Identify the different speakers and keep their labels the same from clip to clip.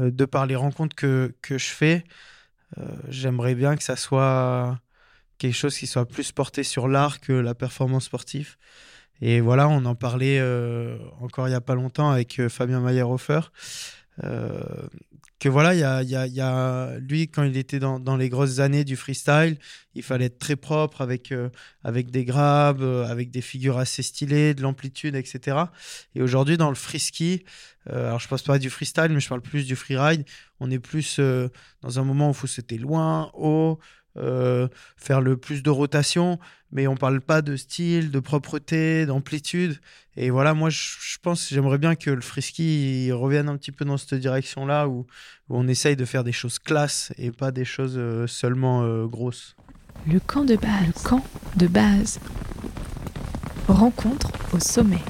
Speaker 1: de par les rencontres que, que je fais, j'aimerais bien que ça soit quelque chose qui soit plus porté sur l'art que la performance sportive. Et voilà, on en parlait euh, encore il n'y a pas longtemps avec euh, Fabien Mayerhofer. Euh, que voilà, y a, y a, y a, lui, quand il était dans, dans, les grosses années du freestyle, il fallait être très propre avec, avec des grabs, avec des figures assez stylées, de l'amplitude, etc. Et aujourd'hui, dans le freeski, alors je passe pas du freestyle, mais je parle plus du freeride, on est plus dans un moment où il faut c'était loin, haut, euh, faire le plus de rotation, mais on parle pas de style, de propreté, d'amplitude. Et voilà, moi, je, pense, j'aimerais bien que le frisky revienne un petit peu dans cette direction-là, où, on essaye de faire des choses classes et pas des choses euh, seulement euh, grosses.
Speaker 2: Le camp de base. Le camp de base. Rencontre au sommet.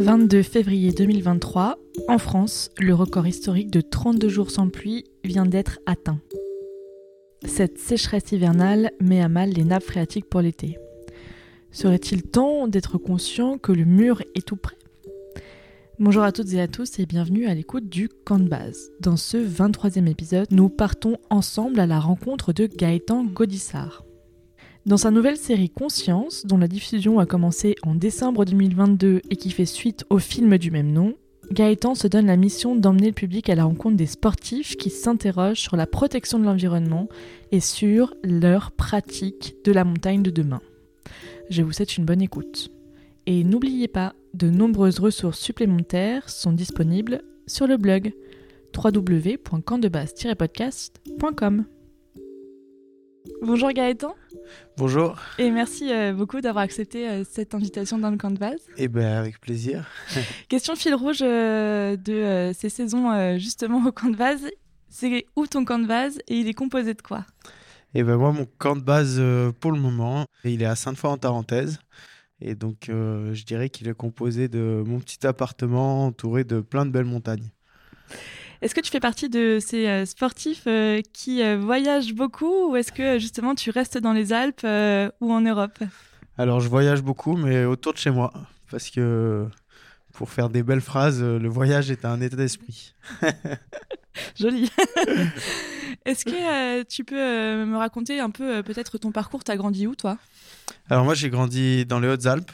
Speaker 2: 22 février 2023, en France, le record historique de 32 jours sans pluie vient d'être atteint. Cette sécheresse hivernale met à mal les nappes phréatiques pour l'été. Serait-il temps d'être conscient que le mur est tout prêt Bonjour à toutes et à tous et bienvenue à l'écoute du camp de base. Dans ce 23e épisode, nous partons ensemble à la rencontre de Gaëtan Godissart. Dans sa nouvelle série Conscience, dont la diffusion a commencé en décembre 2022 et qui fait suite au film du même nom, Gaëtan se donne la mission d'emmener le public à la rencontre des sportifs qui s'interrogent sur la protection de l'environnement et sur leur pratique de la montagne de demain. Je vous souhaite une bonne écoute. Et n'oubliez pas, de nombreuses ressources supplémentaires sont disponibles sur le blog www.campdebase-podcast.com. Bonjour Gaëtan.
Speaker 1: Bonjour.
Speaker 2: Et merci euh, beaucoup d'avoir accepté euh, cette invitation dans le camp de base.
Speaker 1: Eh bien, avec plaisir.
Speaker 2: Question fil rouge euh, de ces saisons justement au camp de base. C'est où ton camp de base et il est composé de quoi?
Speaker 1: Eh ben moi, mon camp de base pour le moment, il est à Sainte-Foy en Tarentaise. Et donc, je dirais qu'il est composé de mon petit appartement entouré de plein de belles montagnes.
Speaker 2: Est-ce que tu fais partie de ces euh, sportifs euh, qui euh, voyagent beaucoup ou est-ce que justement tu restes dans les Alpes ou en Europe?
Speaker 1: Alors je voyage beaucoup mais autour de chez moi. Parce que pour faire des belles phrases, le voyage est un état d'esprit.
Speaker 2: Joli. Est-ce que tu peux me raconter un peu peut-être ton parcours? T'as grandi où toi?
Speaker 1: Alors moi j'ai grandi dans les Hautes-Alpes,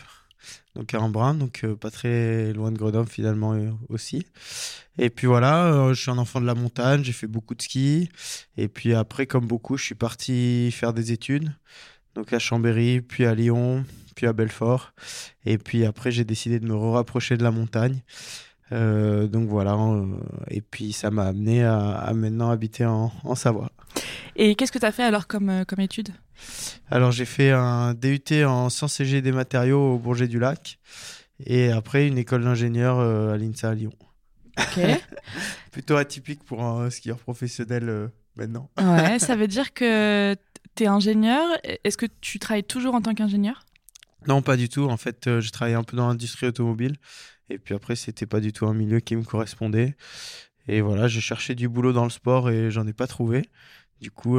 Speaker 1: donc à Embrun, donc euh, pas très loin de Grenoble finalement euh, aussi. Et puis voilà, euh, je suis un enfant de la montagne, j'ai fait beaucoup de ski. Et puis après, comme beaucoup, je suis parti faire des études, donc à Chambéry, puis à Lyon, puis à Belfort. Et puis après, j'ai décidé de me rapprocher de la montagne. donc voilà, et puis ça m'a amené à, maintenant habiter en, en Savoie.
Speaker 2: Et qu'est-ce que tu as fait alors comme, comme étude?
Speaker 1: Alors j'ai fait un DUT en sciences et des matériaux au Bourget du Lac et après une école d'ingénieur euh, à l'INSA à Lyon.
Speaker 2: Ok.
Speaker 1: Plutôt atypique pour un skieur professionnel euh, maintenant.
Speaker 2: ouais, ça veut dire que tu es ingénieur. Est-ce que tu travailles toujours en tant qu'ingénieur?
Speaker 1: Non, pas du tout. En fait, euh, je travaillais un peu dans l'industrie automobile. Et puis après, c'était pas du tout un milieu qui me correspondait. Et voilà, j'ai cherché du boulot dans le sport et j'en ai pas trouvé. Du coup,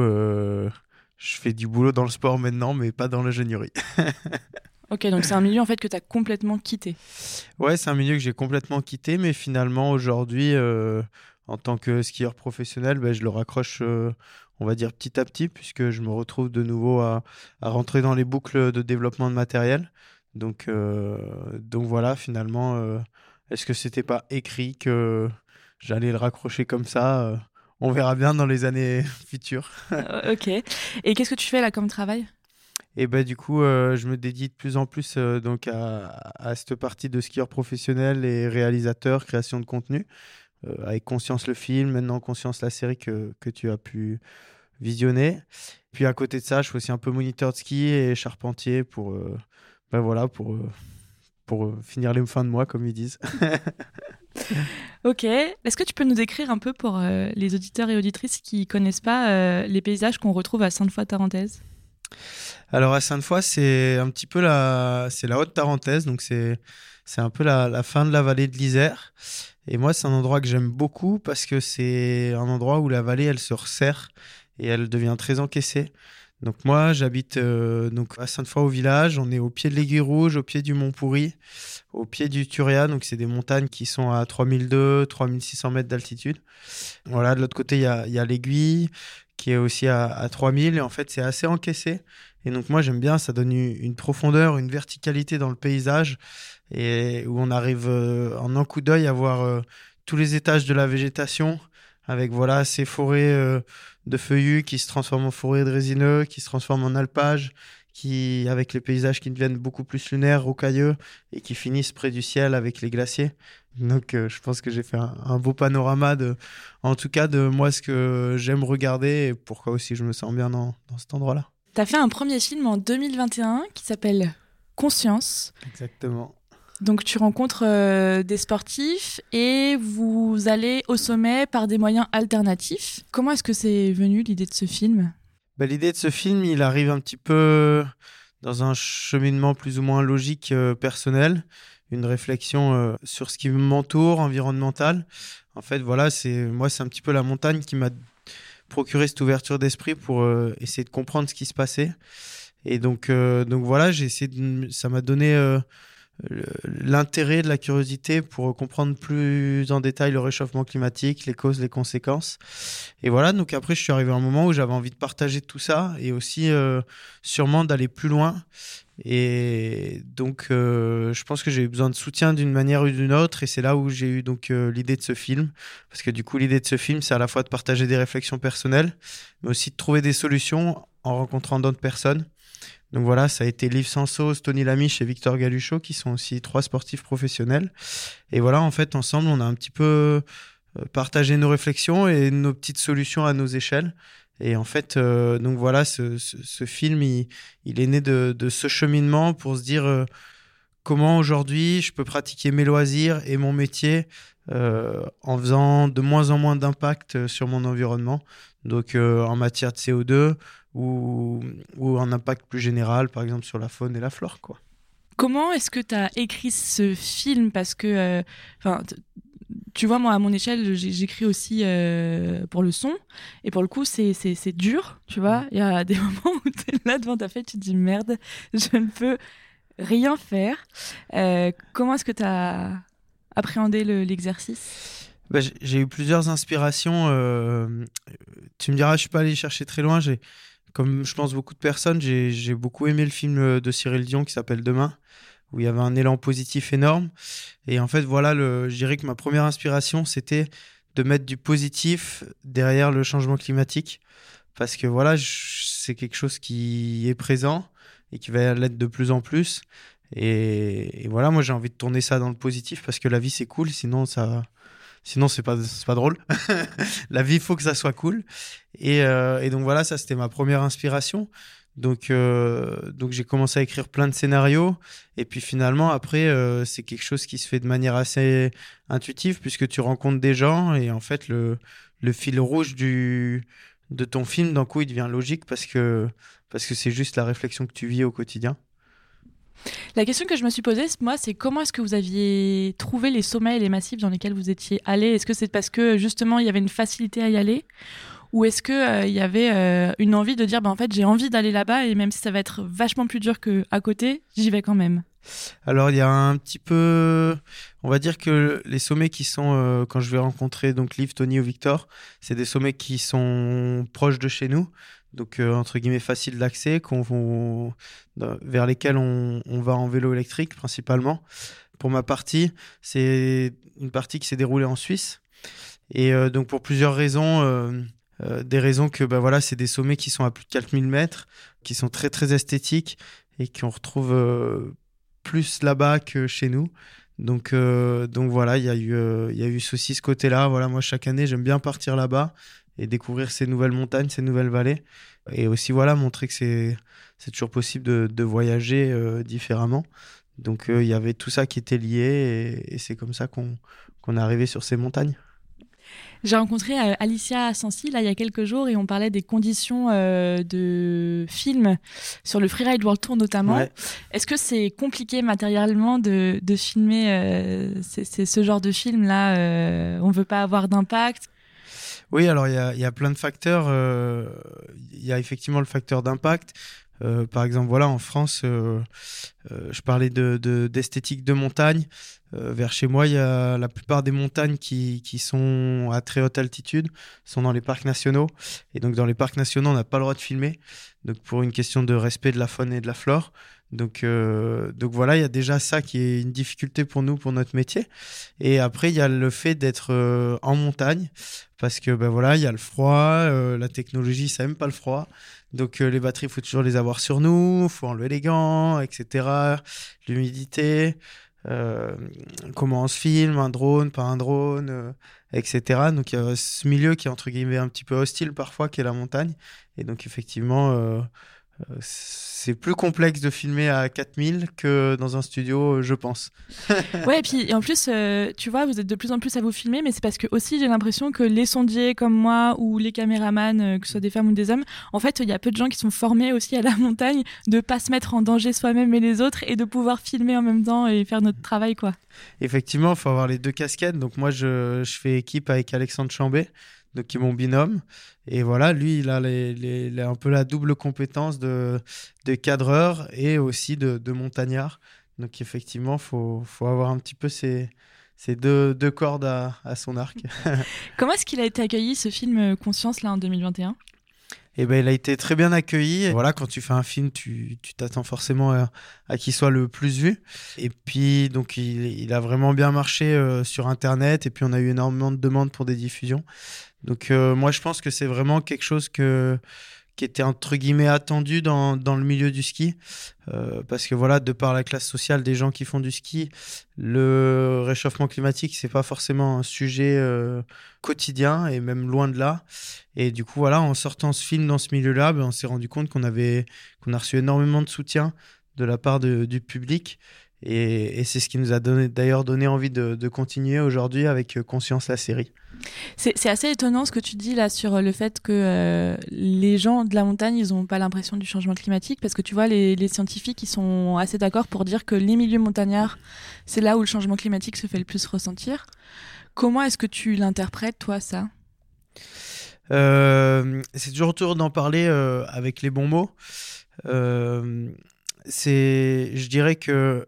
Speaker 1: je fais du boulot dans le sport maintenant, mais pas dans l'ingénierie.
Speaker 2: ok, donc c'est un milieu en fait que tu as complètement quitté.
Speaker 1: Ouais, c'est un milieu que j'ai complètement quitté, mais finalement aujourd'hui, euh, en tant que skieur professionnel, ben, je le raccroche, euh, on va dire petit à petit, puisque je me retrouve de nouveau à, à rentrer dans les boucles de développement de matériel. Donc, euh, donc voilà, finalement, est-ce que c'était pas écrit que j'allais le raccrocher comme ça on verra bien dans les années futures.
Speaker 2: Euh, ok. Et qu'est-ce que tu fais là comme travail?
Speaker 1: Et ben du coup, euh, je me dédie de plus en plus euh, donc à, cette partie de skieur professionnel et réalisateur, création de contenu, avec Conscience le film, maintenant Conscience la série que, que, tu as pu visionner. Puis à côté de ça, je fais aussi un peu moniteur de ski et charpentier pour, ben voilà, pour, pour finir les fins de mois, comme ils disent.
Speaker 2: ok. Est-ce que tu peux nous décrire un peu pour euh, les auditeurs et auditrices qui connaissent pas euh, les paysages qu'on retrouve à Sainte-Foy-Tarentaise?
Speaker 1: Alors à Sainte-Foy, c'est un petit peu la, c'est la haute Tarentaise, donc c'est c'est un peu la, la, fin de la vallée de l'Isère. Et moi, c'est un endroit que j'aime beaucoup parce que c'est un endroit où la vallée, elle se resserre et elle devient très encaissée. Donc moi, j'habite euh, donc à Sainte-Foy au village. On est au pied de l'Aiguille Rouge, au pied du Mont Pourri, au pied du Turia. Donc c'est des montagnes qui sont à 3002, 3600 mètres d'altitude. Voilà, de l'autre côté, il y a, y a l'Aiguille qui est aussi à, à 3000. Et en fait, c'est assez encaissé. Et donc moi, j'aime bien, ça donne une profondeur, une verticalité dans le paysage et où on arrive euh, en un coup d'œil à voir euh, tous les étages de la végétation avec voilà ces forêts de feuillus qui se transforment en forêt de résineux, qui se transforment en alpage, qui, avec les paysages qui deviennent beaucoup plus lunaires, rocailleux, et qui finissent près du ciel avec les glaciers. Donc euh, je pense que j'ai fait un, beau panorama de, en tout cas, de moi ce que j'aime regarder et pourquoi aussi je me sens bien dans, dans cet endroit-là.
Speaker 2: Tu as fait un premier film en 2021 qui s'appelle Conscience.
Speaker 1: Exactement.
Speaker 2: Donc tu rencontres euh, des sportifs et vous allez au sommet par des moyens alternatifs. Comment est-ce que c'est venu l'idée de ce film?
Speaker 1: Bah, L'idée de ce film, il arrive un petit peu dans un cheminement plus ou moins logique euh, personnel, une réflexion euh, sur ce qui m'entoure, environnemental. En fait, voilà, c'est moi, c'est un petit peu la montagne qui m'a procuré cette ouverture d'esprit pour essayer de comprendre ce qui se passait. Et donc, donc voilà, j'ai essayé de, ça m'a donné l'intérêt de la curiosité pour comprendre plus en détail le réchauffement climatique, les causes, les conséquences. Et voilà, donc après, je suis arrivé à un moment où j'avais envie de partager tout ça et aussi euh, sûrement d'aller plus loin. Et donc, euh, je pense que j'ai eu besoin de soutien d'une manière ou d'une autre. Et c'est là où j'ai eu donc euh, l'idée de ce film. Parce que du coup, l'idée de ce film, c'est à la fois de partager des réflexions personnelles, mais aussi de trouver des solutions en rencontrant d'autres personnes. Donc voilà, ça a été Liv Sansos, Tony Lamiche et Victor Galuchot qui sont aussi trois sportifs professionnels. Et voilà, en fait, ensemble, on a un petit peu euh, partagé nos réflexions et nos petites solutions à nos échelles. Et en fait, euh, donc voilà, ce, film, il, est né de, ce cheminement pour se dire euh, comment aujourd'hui je peux pratiquer mes loisirs et mon métier en faisant de moins en moins d'impact sur mon environnement. Donc en matière de CO2, ou, ou un impact plus général, par exemple sur la faune et la flore. Quoi.
Speaker 2: Comment est-ce que tu as écrit ce film? Parce que, euh, tu vois, moi, à mon échelle, j'écris aussi euh, pour le son. Et pour le coup, c'est dur, tu vois. Il y a des moments où tu es là devant ta fête, tu te dis merde, je ne peux rien faire. Euh, comment est-ce que tu as appréhendé l'exercice?
Speaker 1: Bah, J'ai eu plusieurs inspirations. tu me diras, je suis pas allé chercher très loin. J'ai comme je pense beaucoup de personnes, j'ai beaucoup aimé le film de Cyril Dion qui s'appelle Demain, où il y avait un élan positif énorme. Et en fait, voilà, le, je dirais que ma première inspiration, c'était de mettre du positif derrière le changement climatique. Parce que voilà, c'est quelque chose qui est présent et qui va l'être de plus en plus. Et, et voilà, moi j'ai envie de tourner ça dans le positif parce que la vie c'est cool, sinon ça, Sinon, c'est pas, pas drôle. la vie, faut que ça soit cool. Et, euh, et donc voilà, ça, c'était ma première inspiration. Donc, euh, donc j'ai commencé à écrire plein de scénarios. Et puis finalement, après, euh, c'est quelque chose qui se fait de manière assez intuitive puisque tu rencontres des gens et en fait, le, le fil rouge du, de ton film, d'un coup, il devient logique parce que parce que c'est juste la réflexion que tu vis au quotidien.
Speaker 2: La question que je me suis posée, moi, c'est comment est-ce que vous aviez trouvé les sommets et les massifs dans lesquels vous étiez allé? Est-ce que c'est parce que justement il y avait une facilité à y aller? Ou est-ce qu'il euh, il y avait euh, une envie de dire, bah, en fait, j'ai envie d'aller là-bas et même si ça va être vachement plus dur qu'à côté, j'y vais quand même?
Speaker 1: Alors il y a un petit peu, on va dire que les sommets qui sont euh, quand je vais rencontrer donc Liv, Tony ou Victor, c'est des sommets qui sont proches de chez nous, donc euh, entre guillemets facile d'accès, vers lesquels on, va en vélo électrique principalement. Pour ma partie, c'est une partie qui s'est déroulée en Suisse. Et euh, donc pour plusieurs raisons, euh, des raisons que bah, voilà, c'est des sommets qui sont à plus de 4000 mètres, qui sont très très esthétiques et qu'on retrouve plus là-bas que chez nous. Donc, donc voilà, il y a eu, y a eu ceci, ce côté-là. Voilà, moi chaque année, j'aime bien partir là-bas et découvrir ces nouvelles montagnes, ces nouvelles vallées. Et aussi, voilà, montrer que c'est, c'est toujours possible de, de voyager euh, différemment. Donc, euh, il y avait tout ça qui était lié et, c'est comme ça qu'on, qu'on est arrivé sur ces montagnes.
Speaker 2: J'ai rencontré euh, Alicia Sansi là il y a quelques jours et on parlait des conditions de film sur le Freeride World Tour notamment. Est-ce que c'est compliqué matériellement de, de filmer c'est, ce genre de film là On veut pas avoir d'impact?
Speaker 1: Oui, alors il y a, plein de facteurs. Euh, il y a effectivement le facteur d'impact. Euh, par exemple, voilà, en France, euh, je parlais d'esthétique de, de, montagne. vers chez moi, il y a la plupart des montagnes qui, qui, sont à très haute altitude, sont dans les parcs nationaux. Et donc, dans les parcs nationaux, on n'a pas le droit de filmer. Donc, pour une question de respect de la faune et de la flore. Donc, euh, donc voilà, il y a déjà ça qui est une difficulté pour nous, pour notre métier. Et après, il y a le fait d'être euh, en montagne, parce que ben voilà, il y a le froid, euh, la technologie, ça aime pas le froid. Donc les batteries, faut toujours les avoir sur nous, faut enlever les gants, etc. L'humidité, comment on se filme, un drone, pas un drone, etc. Donc il y a ce milieu qui est entre guillemets un petit peu hostile parfois, qui est la montagne. Et donc effectivement c'est plus complexe de filmer à 4000 que dans un studio, je pense.
Speaker 2: ouais, et puis en plus, euh, tu vois, vous êtes de plus en plus à vous filmer, mais c'est parce que aussi j'ai l'impression que les sondiers comme moi ou les caméramans, euh, que ce soit des femmes ou des hommes, en fait, il y a peu de gens qui sont formés aussi à la montagne de pas se mettre en danger soi-même et les autres et de pouvoir filmer en même temps et faire notre travail, quoi.
Speaker 1: Effectivement, il faut avoir les deux casquettes. Donc moi, je, je fais équipe avec Alexandre Chambé qui est mon binôme. Et voilà, lui, il a, un peu la double compétence de, cadreur et aussi de, montagnard. Donc effectivement, il faut, avoir un petit peu ces, deux, cordes à, à son arc.
Speaker 2: Comment est-ce qu'il a été accueilli, ce film euh, Conscience, là, en 2021
Speaker 1: eh ben, il a été très bien accueilli. Voilà, quand tu fais un film, tu t'attends forcément à, à qu'il soit le plus vu. Et puis, donc, il, il a vraiment bien marché euh, sur Internet. Et puis, on a eu énormément de demandes pour des diffusions. Donc euh, moi je pense que c'est vraiment quelque chose que qui était entre guillemets attendu dans, dans le milieu du ski. Euh, parce que voilà de par la classe sociale des gens qui font du ski le réchauffement climatique c'est pas forcément un sujet euh, quotidien et même loin de là. Et du coup voilà en sortant ce film dans ce milieu là ben, on s'est rendu compte qu'on avait qu'on a reçu énormément de soutien de la part du public et, c'est ce qui nous a d'ailleurs donné envie de, continuer aujourd'hui avec euh, Conscience la série.
Speaker 2: C'est assez étonnant ce que tu dis là sur le fait que euh, les gens de la montagne, ils n'ont pas l'impression du changement climatique, parce que tu vois, les, scientifiques, ils sont assez d'accord pour dire que les milieux montagnards, c'est là où le changement climatique se fait le plus ressentir. Comment est-ce que tu l'interprètes, toi, ça?
Speaker 1: Euh, C'est toujours autour d'en parler avec les bons mots. c'est, je dirais que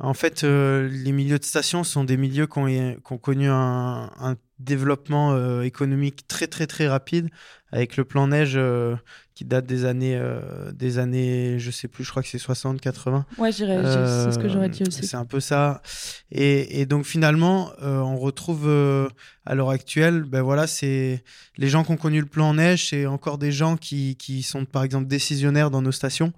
Speaker 1: en fait, euh, les milieux de station sont des milieux qui ont, connu un, développement euh, économique très très très rapide avec le plan neige euh, qui date des années, euh, des années, je sais plus, je crois que c'est 60, 80.
Speaker 2: Ouais, c'est ce que j'aurais dit aussi.
Speaker 1: C'est un peu ça. Et, et donc finalement, on retrouve à l'heure actuelle, ben voilà, c'est les gens qui ont connu le plan neige, c'est encore des gens qui, qui sont par exemple décisionnaires dans nos stations.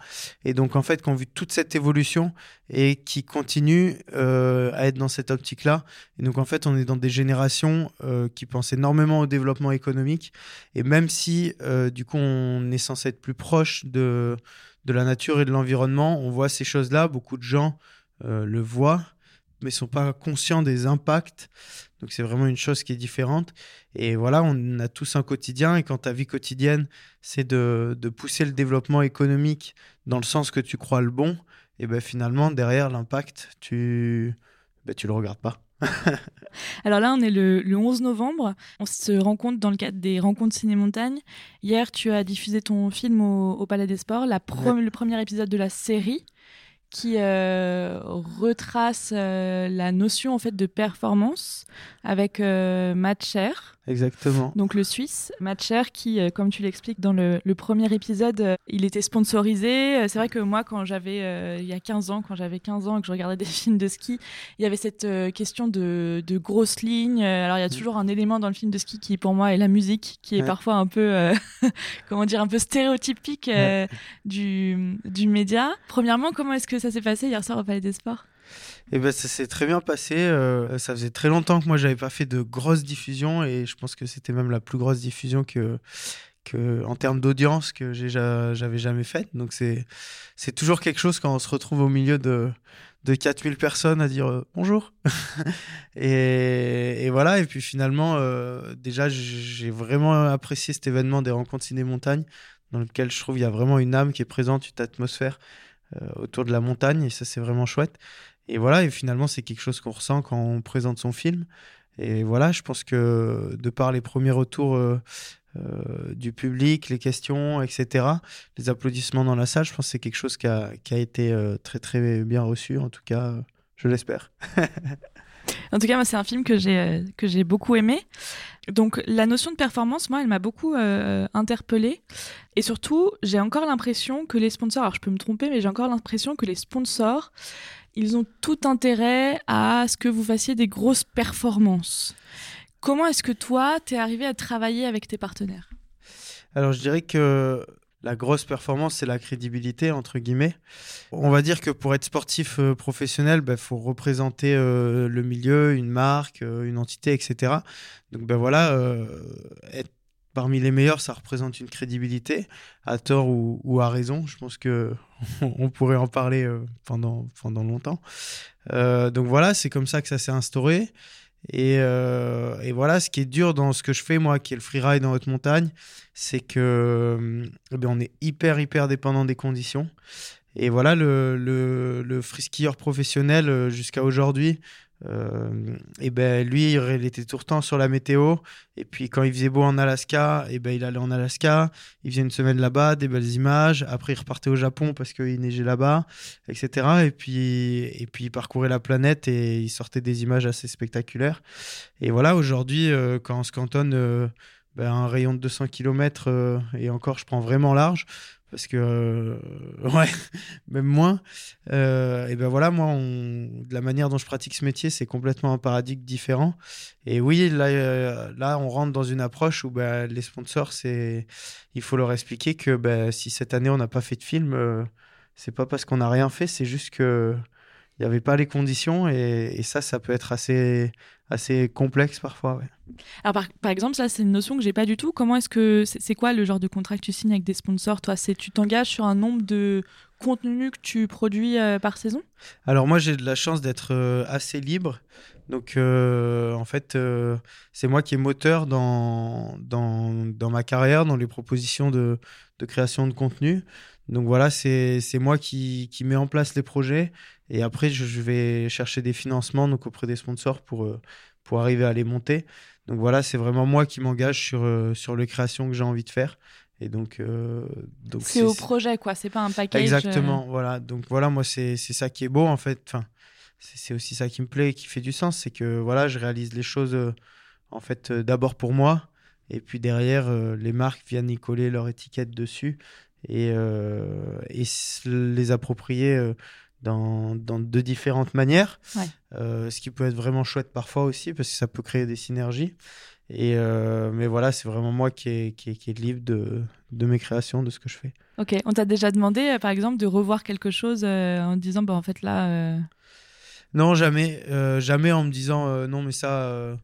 Speaker 1: Et donc en fait, qui ont vu toute cette évolution et qui continuent à être dans cette optique-là. Et donc en fait, on est dans des générations euh, qui pense énormément au développement économique. Et même si, euh, du coup, on est censé être plus proche de, de la nature et de l'environnement, on voit ces choses-là. Beaucoup de gens euh, le voient, mais sont pas conscients des impacts. Donc c'est vraiment une chose qui est différente. Et voilà, on a tous un quotidien. Et quand ta vie quotidienne, c'est de, de, pousser le développement économique dans le sens que tu crois le bon, et ben finalement, derrière l'impact, tu ben, tu le regardes pas.
Speaker 2: Alors là, on est le, 11 novembre. On se rencontre dans le cadre des rencontres ciné-montagne. Hier, tu as diffusé ton film au, Palais des Sports, la le premier épisode de la série qui euh, retrace euh, la notion en fait de performance avec euh, Matt Cher.
Speaker 1: Exactement.
Speaker 2: Donc le Suisse, Matt Cher, qui, euh, comme tu l'expliques dans le, premier épisode, euh, il était sponsorisé. C'est vrai que moi, quand j'avais, il y a 15 ans, quand j'avais 15 ans et que je regardais des films de ski, il y avait cette question de, de grosses lignes. Alors il y a mm. toujours un élément dans le film de ski qui, pour moi, est la musique, qui est parfois un peu, comment dire, un peu stéréotypique du, du média. Premièrement, comment est-ce que ça s'est passé hier soir au Palais des Sports?
Speaker 1: Et eh ben, ça s'est très bien passé. Euh, ça faisait très longtemps que moi, j'avais pas fait de grosses diffusions et je pense que c'était même la plus grosse diffusion que, que en termes d'audience que j'avais jamais faite. Donc, c'est, c'est toujours quelque chose quand on se retrouve au milieu de, de 4000 personnes à dire euh, bonjour. et, et, voilà. Et puis finalement, euh, déjà, j'ai vraiment apprécié cet événement des rencontres ciné-montagne dans lequel je trouve il y a vraiment une âme qui est présente, une atmosphère autour de la montagne et ça, c'est vraiment chouette. Et voilà, et finalement, c'est quelque chose qu'on ressent quand on présente son film. Et voilà, je pense que de par les premiers retours du public, les questions, etc., les applaudissements dans la salle, je pense que c'est quelque chose qui a, qui a été très très bien reçu, en tout cas, je l'espère.
Speaker 2: En tout cas, c'est un film que j'ai euh, que j'ai beaucoup aimé. Donc, la notion de performance, moi, elle m'a beaucoup euh, interpellée. Et surtout, j'ai encore l'impression que les sponsors, alors je peux me tromper, mais j'ai encore l'impression que les sponsors, ils ont tout intérêt à ce que vous fassiez des grosses performances. Comment est-ce que toi, tu es arrivé à travailler avec tes partenaires?
Speaker 1: Alors, je dirais que la grosse performance, c'est la crédibilité, entre guillemets. On va dire que pour être sportif euh, professionnel, il ben, faut représenter euh, le milieu, une marque, euh, une entité, etc. Donc ben voilà, être parmi les meilleurs, ça représente une crédibilité, à tort ou, à raison. Je pense que on pourrait en parler pendant, pendant longtemps. donc voilà, c'est comme ça que ça s'est instauré. Euh, et, voilà, ce qui est dur dans ce que je fais, moi, qui est le freeride en haute montagne, c'est que eh ben, on est hyper, hyper dépendant des conditions. Et voilà, le, le, le free skieur professionnel, euh, jusqu'à aujourd'hui, euh, et ben lui, il était tout le temps sur la météo. Et puis quand il faisait beau en Alaska, et ben il allait en Alaska. Il faisait une semaine là-bas, des belles images. Après, il repartait au Japon parce qu'il neigeait là-bas, etc. Et puis, et puis il parcourait la planète et il sortait des images assez spectaculaires. Et voilà, aujourd'hui, euh, quand on se cantonne euh, ben, un rayon de 200 km, et encore, je prends vraiment large, parce que euh, ouais même moins. Euh, et ben voilà moi on, la manière dont je pratique ce métier c'est complètement un paradigme différent. Et oui là euh, là on rentre dans une approche où ben, les sponsors c'est il faut leur expliquer que ben, si cette année on n'a pas fait de film c'est pas parce qu'on n'a rien fait c'est juste que il n'y avait pas les conditions et, et, ça ça peut être assez assez complexe parfois ouais.
Speaker 2: Alors par, par, exemple, ça c'est une notion que j'ai pas du tout. Comment est-ce que c'est quoi le genre de contrat que tu signes avec des sponsors Toi, c'est tu t'engages sur un nombre de contenus que tu produis euh, par saison?
Speaker 1: Alors moi, j'ai de la chance d'être euh, assez libre. Donc euh, en fait, c'est moi qui est moteur dans, dans, dans, ma carrière, dans les propositions de, de création de contenu. Donc voilà, c'est moi qui, qui met en place les projets et après je, je vais chercher des financements donc auprès des sponsors pour pour arriver à les monter. Donc voilà, c'est vraiment moi qui m'engage sur, euh, sur les créations que j'ai envie de faire. Et donc, euh,
Speaker 2: donc c'est au projet, quoi. C'est pas un package.
Speaker 1: Exactement. Euh. Voilà. Donc voilà, moi, c'est ça qui est beau, en fait. Enfin, c'est aussi ça qui me plaît et qui fait du sens. C'est que voilà, je réalise les choses, en fait, d'abord pour moi. Et puis derrière, les marques viennent y coller leur étiquette dessus et, et les approprier dans, dans de différentes manières. Euh, ce qui peut être vraiment chouette parfois aussi, parce que ça peut créer des synergies. Et euh, mais voilà, c'est vraiment moi qui est, qui, est, qui est libre de, de, mes créations, de ce que je fais.
Speaker 2: Ok, on t'a déjà demandé, euh, par exemple, de revoir quelque chose en disant, bah, en fait là...
Speaker 1: Non, jamais. jamais en me disant, non, mais ça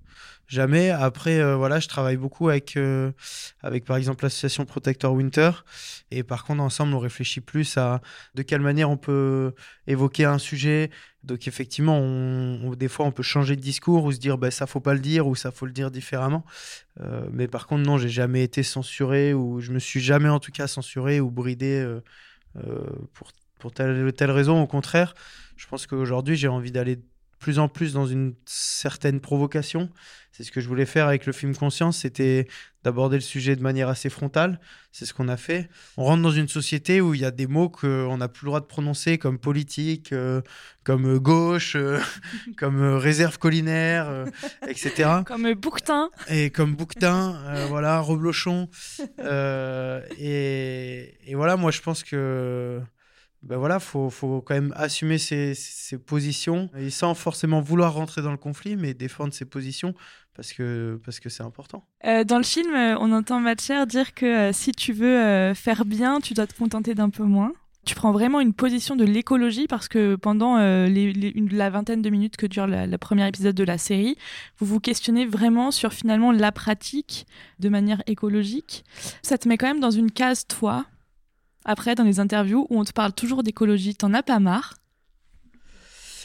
Speaker 1: jamais. Après, euh, voilà, je travaille beaucoup avec, euh, avec par exemple l'association Protector Winter. Et par contre, ensemble, on réfléchit plus à de quelle manière on peut évoquer un sujet. Donc, effectivement, des fois, on peut changer de discours ou se dire, bah, ça faut pas le dire ou ça faut le dire différemment. Euh, mais par contre, non, j'ai jamais été censuré ou je me suis jamais, en tout cas, censuré ou bridé pour, pour telle ou telle raison. Au contraire, je pense qu'aujourd'hui, j'ai envie d'aller plus en plus dans une certaine provocation. C'est ce que je voulais faire avec le film Conscience, c'était d'aborder le sujet de manière assez frontale. C'est ce qu'on a fait. On rentre dans une société où il y a des mots qu'on n'a plus le droit de prononcer, comme politique, euh, comme gauche, euh, comme euh, réserve collinaire, etc.
Speaker 2: Comme bouquetin.
Speaker 1: Et comme bouquetin, voilà, reblochon. Et, et, voilà, moi je pense que ben voilà, faut, faut quand même assumer ses, ses, positions et sans forcément vouloir rentrer dans le conflit, mais défendre ses positions parce que parce que c'est important.
Speaker 2: Euh, dans le film, euh, on entend Matcher dire que euh, si tu veux faire bien, tu dois te contenter d'un peu moins. Tu prends vraiment une position de l'écologie parce que pendant la vingtaine de minutes que dure le premier épisode de la série, vous vous questionnez vraiment sur finalement la pratique de manière écologique. Ça te met quand même dans une case, toi, après dans les interviews où on te parle toujours d'écologie. T'en as pas marre?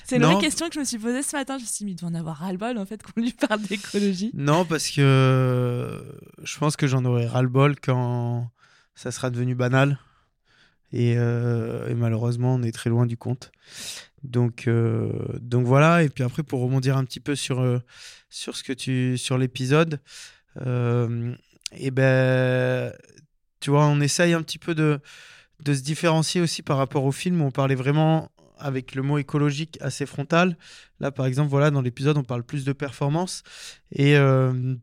Speaker 2: C'est une vraie question que je me suis posée ce matin. Je me suis dit, mais il doit en avoir ras-le-bol en fait qu'on lui parle d'écologie.
Speaker 1: Non, parce que je pense que j'en aurai ras-le-bol quand ça sera devenu banal. Et, euh, et, malheureusement, on est très loin du compte. Donc, donc voilà. Et puis après, pour rebondir un petit peu sur, sur ce que tu sur l'épisode, et ben, tu vois, on essaye un petit peu de, de se différencier aussi par rapport au film où on parlait vraiment avec le mot écologique assez frontal. Là, par exemple, voilà, dans l'épisode, on parle plus de performance. Et, euh,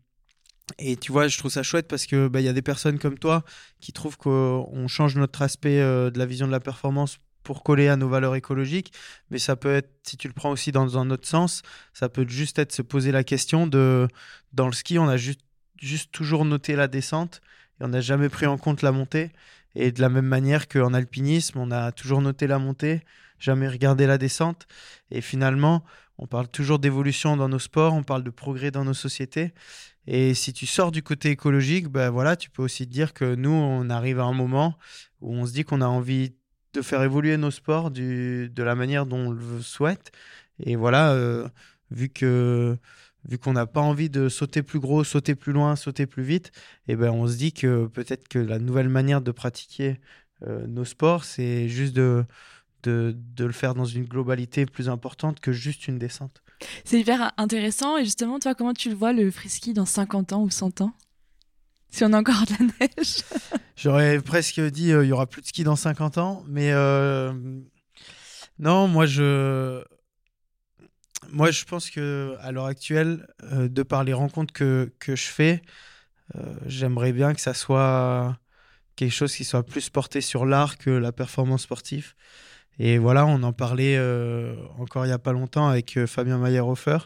Speaker 1: et tu vois, je trouve ça chouette parce que bah, y a des personnes comme toi qui trouvent qu'on change notre aspect euh, de la vision de la performance pour coller à nos valeurs écologiques. Mais ça peut être, si tu le prends aussi dans un autre sens, ça peut juste être se poser la question de, dans le ski, on a juste, juste toujours noté la descente et on n'a jamais pris en compte la montée. Et de la même manière qu'en alpinisme, on a toujours noté la montée, jamais regardé la descente. Et finalement, on parle toujours d'évolution dans nos sports, on parle de progrès dans nos sociétés. Et si tu sors du côté écologique, ben voilà, tu peux aussi te dire que nous, on arrive à un moment où on se dit qu'on a envie de faire évoluer nos sports du, de la manière dont on le souhaite. Et voilà, euh, vu que vu qu'on n'a pas envie de sauter plus gros, sauter plus loin, sauter plus vite, et eh ben on se dit que peut-être que la nouvelle manière de pratiquer euh, nos sports, c'est juste de, de, de, le faire dans une globalité plus importante que juste une descente.
Speaker 2: C'est hyper intéressant. Et justement, toi, comment tu le vois, le frisky dans 50 ans ou 100 ans? Si on a encore de la neige
Speaker 1: J'aurais presque dit euh, il y aura plus de ski dans 50 ans. Mais euh, non, moi, je moi, je pense que à l'heure actuelle, euh, de par les rencontres que, que je fais, euh, j'aimerais bien que ça soit quelque chose qui soit plus porté sur l'art que la performance sportive. Et voilà, on en parlait euh, encore il n'y a pas longtemps avec Fabien Mayer-Hofer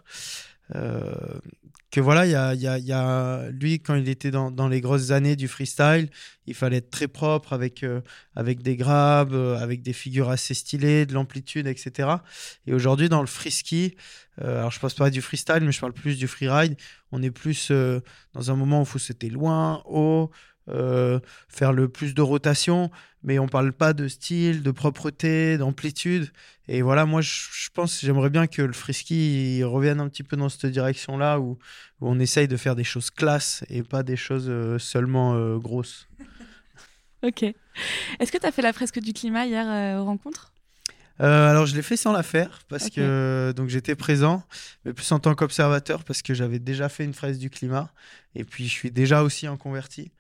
Speaker 1: que voilà, il y a, y, a, y a, lui, quand il était dans, dans, les grosses années du freestyle, il fallait être très propre avec, euh, avec des grabs, euh, avec des figures assez stylées, de l'amplitude, etc. Et aujourd'hui, dans le freeski, euh, alors je passe pas du freestyle, mais je parle plus du freeride, on est plus dans un moment où c'était loin, haut, euh, faire le plus de rotation, mais on parle pas de style, de propreté, d'amplitude. Et voilà, moi, je, pense, j'aimerais bien que le frisky revienne un petit peu dans cette direction-là, où, on essaye de faire des choses classes et pas des choses euh, seulement euh, grosses.
Speaker 2: ok. Est-ce que tu as fait la fresque du climat hier aux rencontres?
Speaker 1: Euh, alors je l'ai fait sans la faire parce que donc j'étais présent, mais plus en tant qu'observateur parce que j'avais déjà fait une fraise du climat et puis je suis déjà aussi en converti.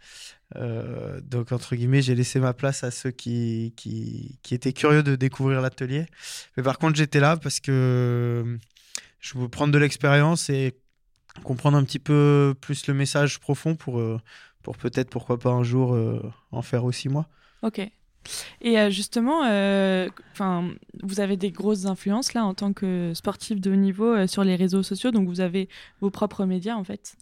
Speaker 1: Euh, donc entre guillemets j'ai laissé ma place à ceux qui, qui, qui étaient curieux de découvrir l'atelier. Mais par contre j'étais là parce que je veux prendre de l'expérience et comprendre un petit peu plus le message profond pour, euh, pour peut-être pourquoi pas un jour en faire aussi moi.
Speaker 2: Ok. Et euh, justement, euh, vous avez des grosses influences là en tant que sportif de haut niveau euh, sur les réseaux sociaux, donc vous avez vos propres médias en fait.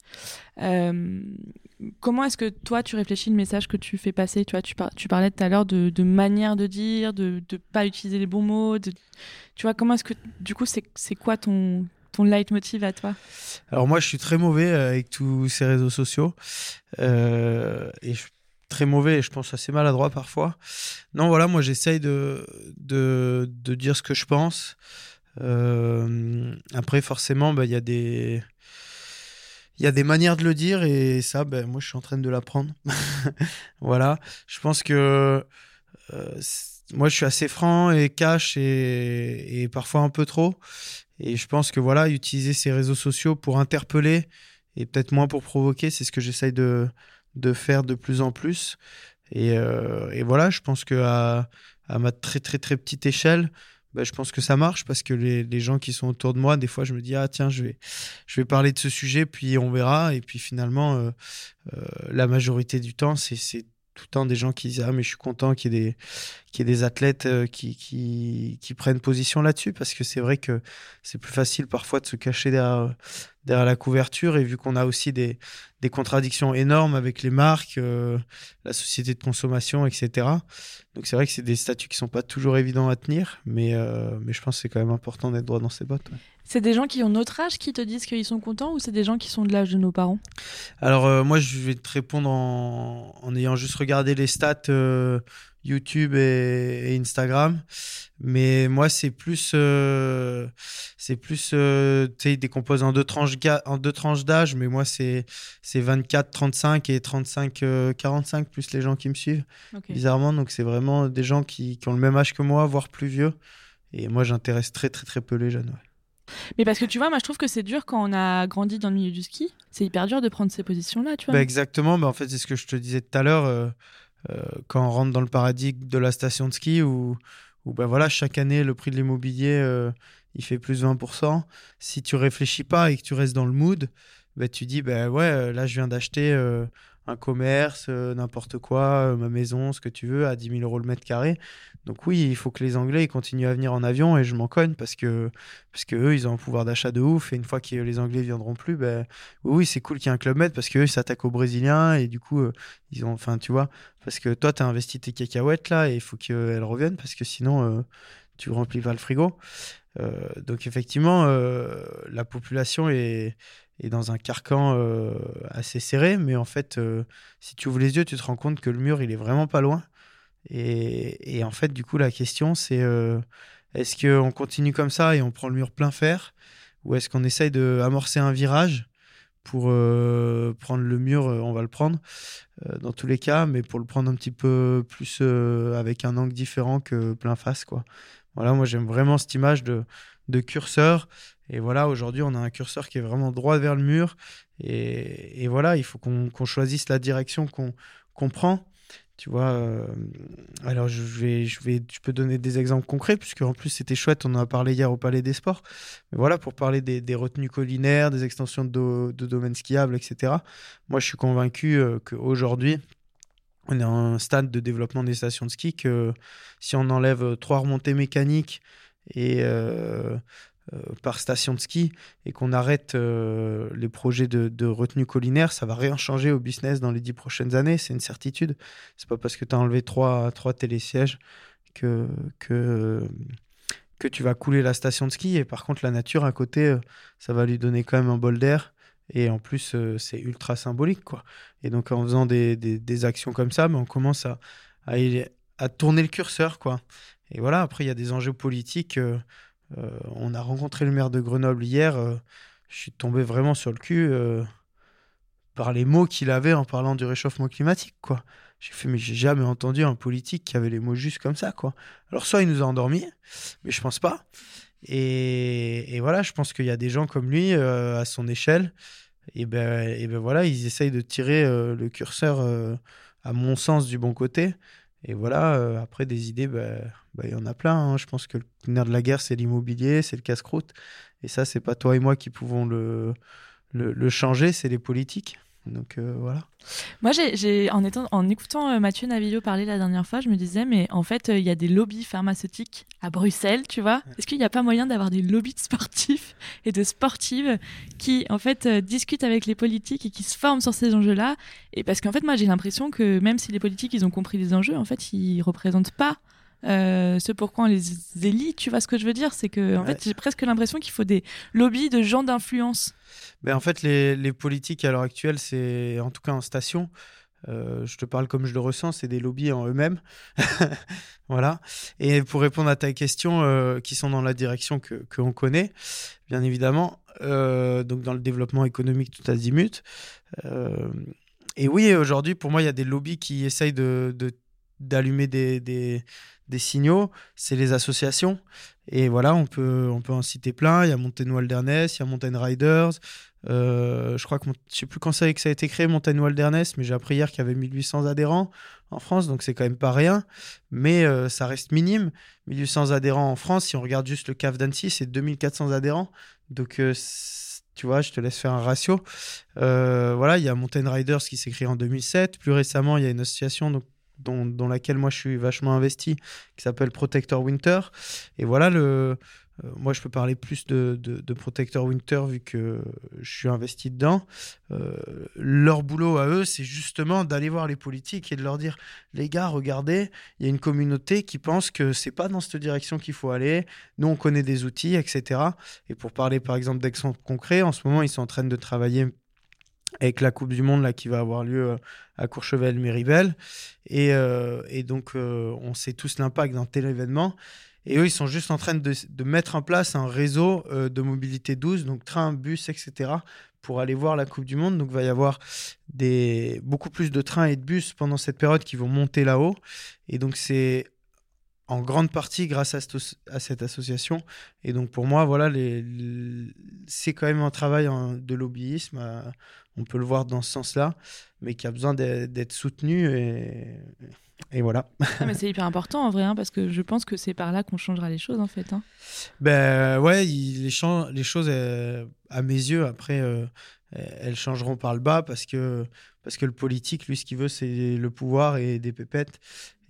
Speaker 2: comment est-ce que toi tu réfléchis le message que tu fais passer? Tu, vois, tu, parlais tout à l'heure de, manière de dire, de ne pas utiliser les bons mots. Tu vois, comment est-ce que du coup c'est quoi ton, ton leitmotiv à toi?
Speaker 1: Alors moi je suis très mauvais avec tous ces réseaux sociaux et je très mauvais et je pense assez maladroit parfois. Non, voilà, moi j'essaye de, de, de, dire ce que je pense. Euh, après, forcément, bah, il y a des. Y a des manières de le dire et ça, ben, moi, je suis en train de l'apprendre. voilà. Je pense que euh, moi, je suis assez franc et cash et, et, parfois un peu trop. Et je pense que voilà, utiliser ces réseaux sociaux pour interpeller et peut-être moins pour provoquer, c'est ce que j'essaye de, de faire de plus en plus. Et, euh, voilà, je pense que à, ma très très très petite échelle, bah, je pense que ça marche parce que les, les, gens qui sont autour de moi, des fois, je me dis ah tiens, je vais je vais parler de ce sujet, puis on verra. Et puis finalement, euh, euh, la majorité du temps, c'est tout le temps des gens qui disent ah mais je suis content qu'il y ait des qu'il y ait des athlètes qui, qui, qui prennent position là-dessus parce que c'est vrai que c'est plus facile parfois de se cacher derrière derrière la couverture et vu qu'on a aussi des, des contradictions énormes avec les marques, euh, la société de consommation, etc. Donc c'est vrai que c'est des statuts qui sont pas toujours évidents à tenir, mais, euh, mais je pense que c'est quand même important d'être droit dans ses bottes.
Speaker 2: C'est des gens qui ont notre âge qui te disent qu'ils sont contents ou c'est des gens qui sont de l'âge de nos parents?
Speaker 1: Alors euh, moi je vais te répondre en, en, ayant juste regardé les stats YouTube et, Instagram. Mais moi, c'est plus, euh, c'est plus, euh, tu sais, ils décomposent en deux tranches, en deux tranches d'âge. Mais moi, c'est, c'est 24, 35 et 35, 45 euh, plus les gens qui me suivent. Bizarrement, donc c'est vraiment des gens qui, qui, ont le même âge que moi, voire plus vieux. Et moi, j'intéresse très, très, très peu les jeunes.
Speaker 2: Mais parce que tu vois, moi je trouve que c'est dur quand on a grandi dans le milieu du ski. C'est hyper dur de prendre ces positions-là, tu vois.
Speaker 1: Bah, exactement, bah, en fait, c'est ce que je te disais tout à l'heure. Euh, euh, quand on rentre dans le paradigme de la station de ski où, bah, voilà, chaque année, le prix de l'immobilier, euh, il fait plus 20%. Si tu réfléchis pas et que tu restes dans le mood, bah, tu dis, bah, ouais, là, je viens d'acheter un commerce, euh, n'importe quoi, euh, ma maison, ce que tu veux, à 10 000 euros le mètre carré. Donc oui, il faut que les Anglais continuent à venir en avion et je m'en cogne parce que, parce eux, ils ont un pouvoir d'achat de ouf et une fois que les Anglais viendront plus, ben oui, c'est cool qu'il y ait un club med parce qu'eux, ils s'attaquent aux Brésiliens et du coup, euh, ils ont, enfin, tu vois, parce que toi, tu as investi tes cacahuètes là et il faut qu'elles reviennent parce que sinon, tu remplis pas le frigo. donc effectivement, la population est, dans un carcan euh, assez serré. Mais en fait, euh, si tu ouvres les yeux, tu te rends compte que le mur, il est vraiment pas loin. Et, en fait, du coup, la question, c'est euh, est-ce qu'on continue comme ça et on prend le mur plein fer? Ou est-ce qu'on essaye d'amorcer un virage pour prendre le mur On va le prendre dans tous les cas, mais pour le prendre un petit peu plus avec un angle différent que plein face. quoi. Voilà, moi, j'aime vraiment cette image de curseur et voilà, aujourd'hui, on a un curseur qui est vraiment droit vers le mur. Et, voilà, il faut qu'on choisisse la direction qu'on prend. Tu vois, euh, alors je vais, je vais, je peux donner des exemples concrets, puisque en plus c'était chouette, on en a parlé hier au Palais des Sports. Mais voilà, pour parler des, retenues collinaires, des extensions de, domaines skiables, etc. Moi, je suis convaincu euh, qu'aujourd'hui, on est à un stade de développement des stations de ski que si on enlève trois remontées mécaniques et euh, euh, par station de ski et qu'on arrête euh, les projets de, retenue collinaire, ça va rien changer au business dans les dix prochaines années, c'est une certitude. C'est pas parce que tu as enlevé trois, trois télésièges que, que, que tu vas couler la station de ski. Et par contre, la nature à côté, euh, ça va lui donner quand même un bol d'air. Et en plus, c'est ultra symbolique. quoi. Et donc, en faisant des, des, actions comme ça, ben, on commence à, à, tourner le curseur. quoi. Et voilà, après, il y a des enjeux politiques. Euh, on a rencontré le maire de Grenoble hier. Euh, je suis tombé vraiment sur le cul euh, par les mots qu'il avait en parlant du réchauffement climatique, quoi. J'ai fait, mais j'ai jamais entendu un politique qui avait les mots justes comme ça, quoi. Alors, soit il nous a endormis, mais je pense pas. Et, voilà, je pense qu'il y a des gens comme lui, à son échelle, et ben, et ben voilà, ils essayent de tirer le curseur, à mon sens, du bon côté. Et voilà, après, des idées, ben, bah, il y en a plein. Hein. Je pense que le nerf de la guerre, c'est l'immobilier, c'est le casse-croûte. Et ça, c'est pas toi et moi qui pouvons le, le, changer, c'est les politiques. Donc euh, voilà.
Speaker 2: Moi, j'ai, en, étant, en écoutant euh, Mathieu Navillo parler la dernière fois, je me disais, mais en fait, euh, il y a des lobbies pharmaceutiques à Bruxelles, tu vois. Est-ce qu'il n'y a pas moyen d'avoir des lobbies de sportifs et de sportives qui, en fait, discutent avec les politiques et qui se forment sur ces enjeux-là? Et parce qu'en fait, moi, j'ai l'impression que même si les politiques, ils ont compris les enjeux, en fait, ils représentent pas euh, ce pourquoi on les élit, tu vois ce que je veux dire? C'est que en fait, j'ai presque l'impression qu'il faut des lobbies de gens d'influence.
Speaker 1: Ben, en fait, les, les politiques à l'heure actuelle, c'est en tout cas en station. Euh, je te parle comme je le ressens, c'est des lobbies en eux-mêmes. voilà. Et pour répondre à ta question, euh, qui sont dans la direction que qu'on connaît, bien évidemment, donc dans le développement économique tout azimut. et oui, aujourd'hui, pour moi, il y a des lobbies qui essayent de, de d'allumer des, des, des signaux, c'est les associations. Et voilà, on peut, on peut en citer plein. Il y a Mountain Wilderness, il y a Mountain Riders. Euh, je crois que je sais plus quand ça a été créé Mountain Wilderness, mais j'ai appris hier qu'il y avait 1800 adhérents en France, donc c'est quand même pas rien. Mais euh, ça reste minime. 1800 adhérents en France, si on regarde juste le CAF d'Annecy, c'est 2400 adhérents. Donc euh, tu vois, je te laisse faire un ratio. voilà, il y a Mountain Riders qui s'est créé en 2007. Plus récemment, il y a une association donc, dans, laquelle moi je suis vachement investi, qui s'appelle Protector Winter. Et voilà, le, euh, moi je peux parler plus de, de, Protector Winter vu que je suis investi dedans. Euh, leur boulot à eux, c'est justement d'aller voir les politiques et de leur dire les gars, regardez, il y a une communauté qui pense que c'est pas dans cette direction qu'il faut aller. Nous, on connaît des outils, etc. Et pour parler par exemple d'exemples concrets, en ce moment, ils sont en train de travailler avec la Coupe du Monde là, qui va avoir lieu euh, à Courchevel-Méribel. Et, euh, et, donc, euh, on sait tous l'impact d'un tel événement. Et eux, ils sont juste en train de, de mettre en place un réseau de mobilité douce, donc train, bus, etc., pour aller voir la Coupe du Monde. Donc, il va y avoir des, beaucoup plus de trains et de bus pendant cette période qui vont monter là-haut. Et donc, c'est en grande partie grâce à, cette association. Et donc pour moi, voilà, les, c'est quand même un travail de lobbyisme. Euh, on peut le voir dans ce sens-là, mais qui a besoin d'être soutenu. Et, et voilà.
Speaker 2: mais c'est hyper important en vrai, hein, parce que je pense que c'est par là qu'on changera les choses en fait. Hein.
Speaker 1: Ben ouais, les, les choses, à mes yeux, après, euh, elles changeront par le bas parce que, parce que le politique, lui, ce qu'il veut, c'est le pouvoir et des pépettes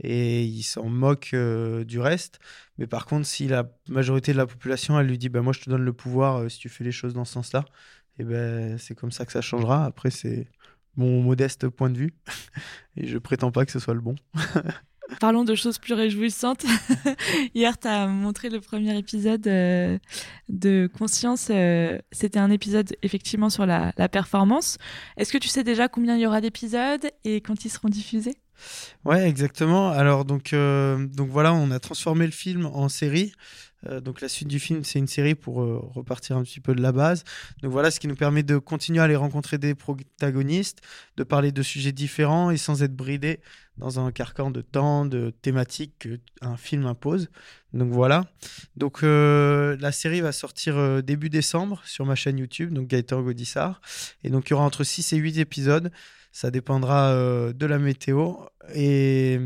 Speaker 1: et il s'en moque euh, du reste. Mais par contre, si la majorité de la population, elle lui dit bah, Moi, je te donne le pouvoir euh, si tu fais les choses dans ce sens-là, et ben c'est comme ça que ça changera. Après, c'est mon modeste point de vue. et je prétends pas que ce soit le bon.
Speaker 2: Parlons de choses plus réjouissantes. Hier, tu as montré le premier épisode euh, de Conscience. C'était un épisode effectivement sur la, performance. Est-ce que tu sais déjà combien il y aura d'épisodes et quand ils seront diffusés?
Speaker 1: Ouais, exactement. Alors euh, donc voilà, on a transformé le film en série. Euh, donc la suite du film, c'est une série pour euh, repartir un petit peu de la base. Donc voilà, ce qui nous permet de continuer à aller rencontrer des protagonistes, de parler de sujets différents et sans être bridé dans un carcan de temps, de thématiques qu'un film impose. Donc voilà. Donc la série va sortir début décembre sur ma chaîne YouTube, donc Gaëtan Godissart. Et donc il y aura entre 6 et 8 épisodes. Ça dépendra euh, de la météo. Et,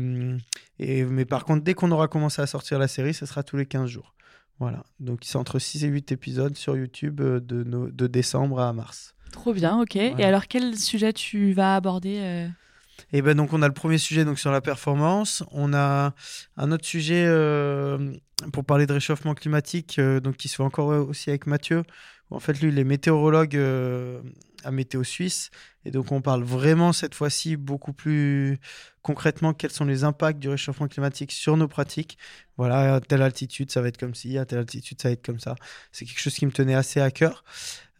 Speaker 1: mais par contre, dès qu'on aura commencé à sortir la série, ce sera tous les 15 jours. Voilà. Donc c'est entre 6 et 8 épisodes sur YouTube euh, de, de décembre à mars.
Speaker 2: Trop bien, ok. Et alors, quel sujet tu vas aborder
Speaker 1: euh et ben donc on a le premier sujet donc sur la performance, on a un autre sujet pour parler de réchauffement climatique donc qui se fait encore aussi avec Mathieu. en fait lui il est météorologue à Météo Suisse. Et donc, on parle vraiment cette fois-ci beaucoup plus concrètement quels sont les impacts du réchauffement climatique sur nos pratiques. Voilà, à telle altitude, ça va être comme ci, à telle altitude, ça va être comme ça. C'est quelque chose qui me tenait assez à cœur.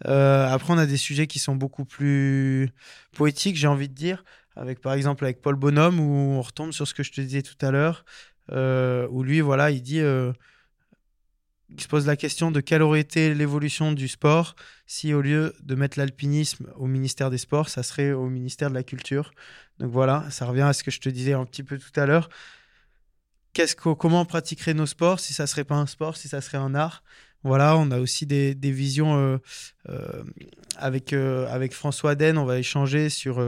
Speaker 1: Euh, après, on a des sujets qui sont beaucoup plus poétiques, j'ai envie de dire, avec par exemple avec Paul Bonhomme, où on retombe sur ce que je te disais tout à l'heure, euh, où lui, voilà, il dit. Euh, il se pose la question de quelle aurait été l'évolution du sport si au lieu de mettre l'alpinisme au ministère des Sports, ça serait au ministère de la Culture. Donc voilà, ça revient à ce que je te disais un petit peu tout à l'heure. Comment on pratiquerait nos sports si ça serait pas un sport, si ça serait un art? Voilà, on a aussi des, visions euh, euh, avec, euh, avec François Den, on va échanger sur,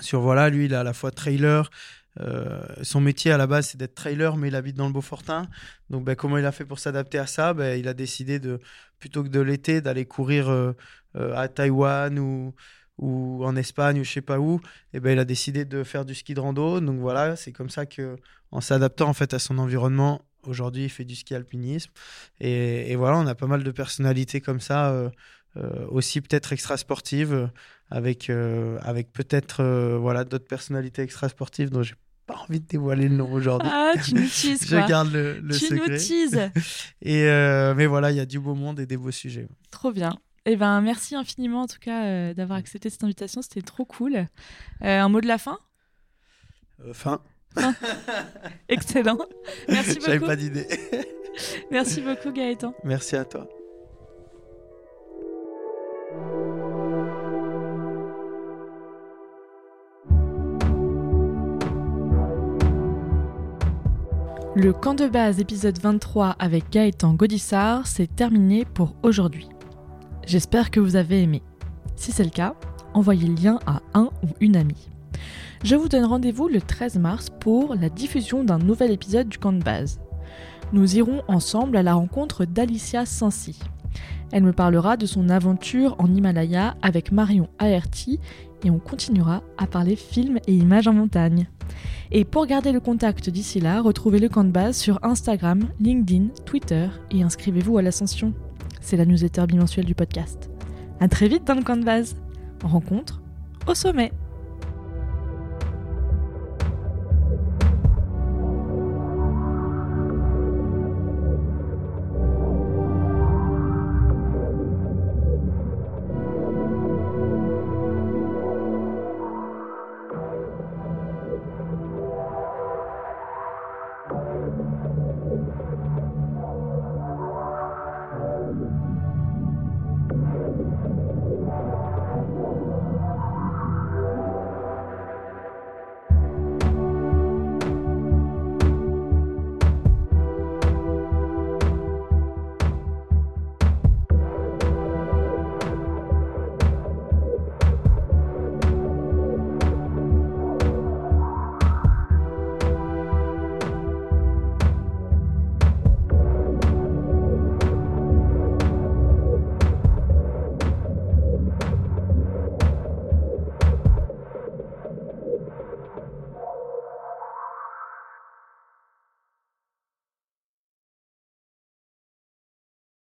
Speaker 1: sur voilà, lui il est à la fois trailer, euh, son métier à la base c'est d'être trailer, mais il habite dans le Beaufortin. Donc, ben, comment il a fait pour s'adapter à ça? Ben, Il a décidé de, plutôt que de l'été, d'aller courir euh, euh, à Taïwan ou, ou en Espagne ou je sais pas où. Et ben, il a décidé de faire du ski de rando. Donc voilà, c'est comme ça que, en s'adaptant en fait à son environnement, aujourd'hui il fait du ski alpinisme. Et, et, voilà, on a pas mal de personnalités comme ça. Aussi peut-être extra sportives avec, euh, avec peut-être euh, voilà, d'autres personnalités extrasportives dont j'ai pas envie de dévoiler le nom aujourd'hui.
Speaker 2: Ah, tu nous teases,
Speaker 1: Je garde le, le
Speaker 2: tu
Speaker 1: secret.
Speaker 2: nous teases.
Speaker 1: et, euh, mais voilà, il y a du beau monde et des beaux sujets.
Speaker 2: Trop bien. Eh ben, merci infiniment en tout cas d'avoir accepté cette invitation, c'était trop cool. un mot de la fin?
Speaker 1: Fin.
Speaker 2: Excellent. Merci beaucoup.
Speaker 1: J'avais pas d'idée.
Speaker 2: merci beaucoup Gaëtan.
Speaker 1: Merci à toi.
Speaker 2: Le camp de base épisode 23 avec Gaëtan Godissard, c'est terminé pour aujourd'hui. J'espère que vous avez aimé. Si c'est le cas, envoyez le lien à un ou une amie. Je vous donne rendez-vous le 13 mars pour la diffusion d'un nouvel épisode du camp de base. Nous irons ensemble à la rencontre d'Alicia Sansi. Elle me parlera de son aventure en Himalaya avec Marion Aerti et on continuera à parler films et images en montagne. Et pour garder le contact d'ici là, retrouvez le camp de base sur Instagram, LinkedIn, Twitter et inscrivez-vous à l'Ascension. C'est la newsletter bimensuelle du podcast. A très vite dans le camp de base. Rencontre au sommet